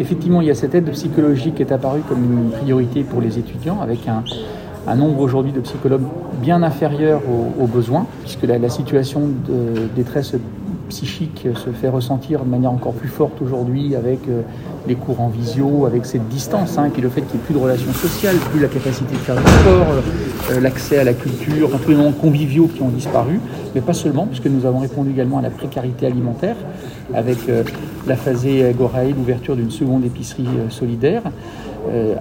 Effectivement, il y a cette aide psychologique qui est apparue comme une priorité pour les étudiants, avec un, nombre aujourd'hui de psychologues bien inférieur aux, besoins, puisque la, situation de détresse psychique se fait ressentir de manière encore plus forte aujourd'hui avec euh, les cours en visio, avec cette distance, hein, qui le fait qu'il n'y ait plus de relations sociales, plus la capacité de faire du sport, euh, l'accès à la culture, tous les moments conviviaux qui ont disparu, mais pas seulement, puisque nous avons répondu également à la précarité alimentaire, avec euh, la phasée Gorae, l'ouverture d'une seconde épicerie solidaire,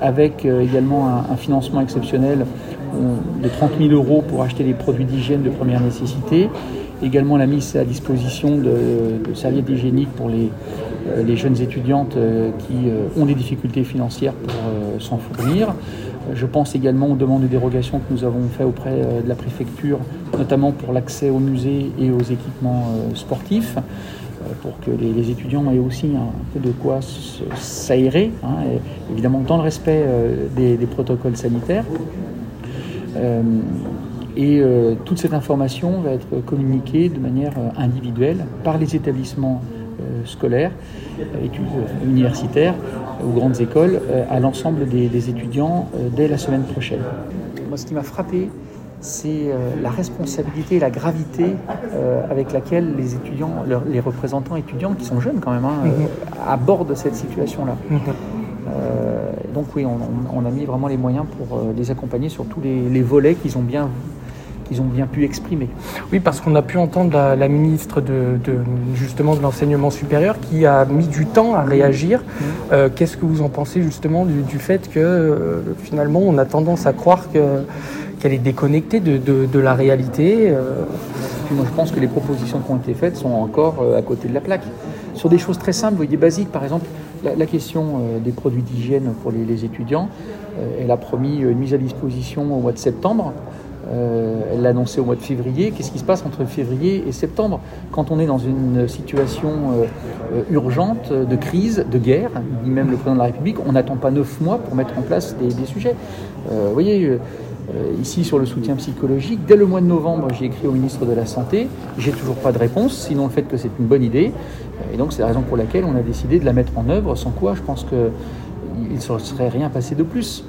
avec également un, financement exceptionnel de 30 000 euros pour acheter des produits d'hygiène de première nécessité, également la mise à disposition de, serviettes hygiéniques pour les, euh, jeunes étudiantes euh, qui euh, ont des difficultés financières pour s'en fournir. Je pense également aux demandes de dérogation que nous avons faites auprès de la préfecture, notamment pour l'accès aux musées et aux équipements sportifs, pour que les, étudiants aient aussi un peu de quoi s'aérer, hein, évidemment dans le respect des, protocoles sanitaires. Et euh, toute cette information va être communiquée de manière euh, individuelle par les établissements euh, scolaires, études universitaires ou grandes écoles à l'ensemble des, étudiants dès la semaine prochaine. Moi, ce qui m'a frappé, c'est la responsabilité et la gravité avec laquelle les étudiants, les représentants étudiants, qui sont jeunes quand même, hein, mm-hmm. abordent cette situation-là. Mm-hmm. donc oui, on, a mis vraiment les moyens pour les accompagner sur tous les, les volets qu'ils ont bien qu'ils ont bien pu exprimer. Oui, parce qu'on a pu entendre la, ministre de, justement de l'enseignement supérieur qui a mis du temps à réagir. Mmh. Euh, qu'est-ce que vous en pensez justement du, fait que euh, finalement on a tendance à croire que qu'elle est déconnectée de, la réalité euh? Moi, je pense que les propositions qui ont été faites sont encore à côté de la plaque. Sur des choses très simples, des basiques, par exemple, la, question des produits d'hygiène pour les, les étudiants, elle a promis une mise à disposition au mois de septembre. Euh, elle l'a annoncé au mois de février. Qu'est-ce qui se passe entre février et septembre Quand on est dans une situation euh, urgente, de crise, de guerre, dit même le président de la République, on n'attend pas neuf mois pour mettre en place des, sujets. Euh, vous voyez, ici sur le soutien psychologique, dès le mois de novembre, j'ai écrit au ministre de la Santé, j'ai toujours pas de réponse, sinon le fait que c'est une bonne idée. Et donc c'est la raison pour laquelle on a décidé de la mettre en œuvre, sans quoi je pense qu'il ne serait rien passé de plus.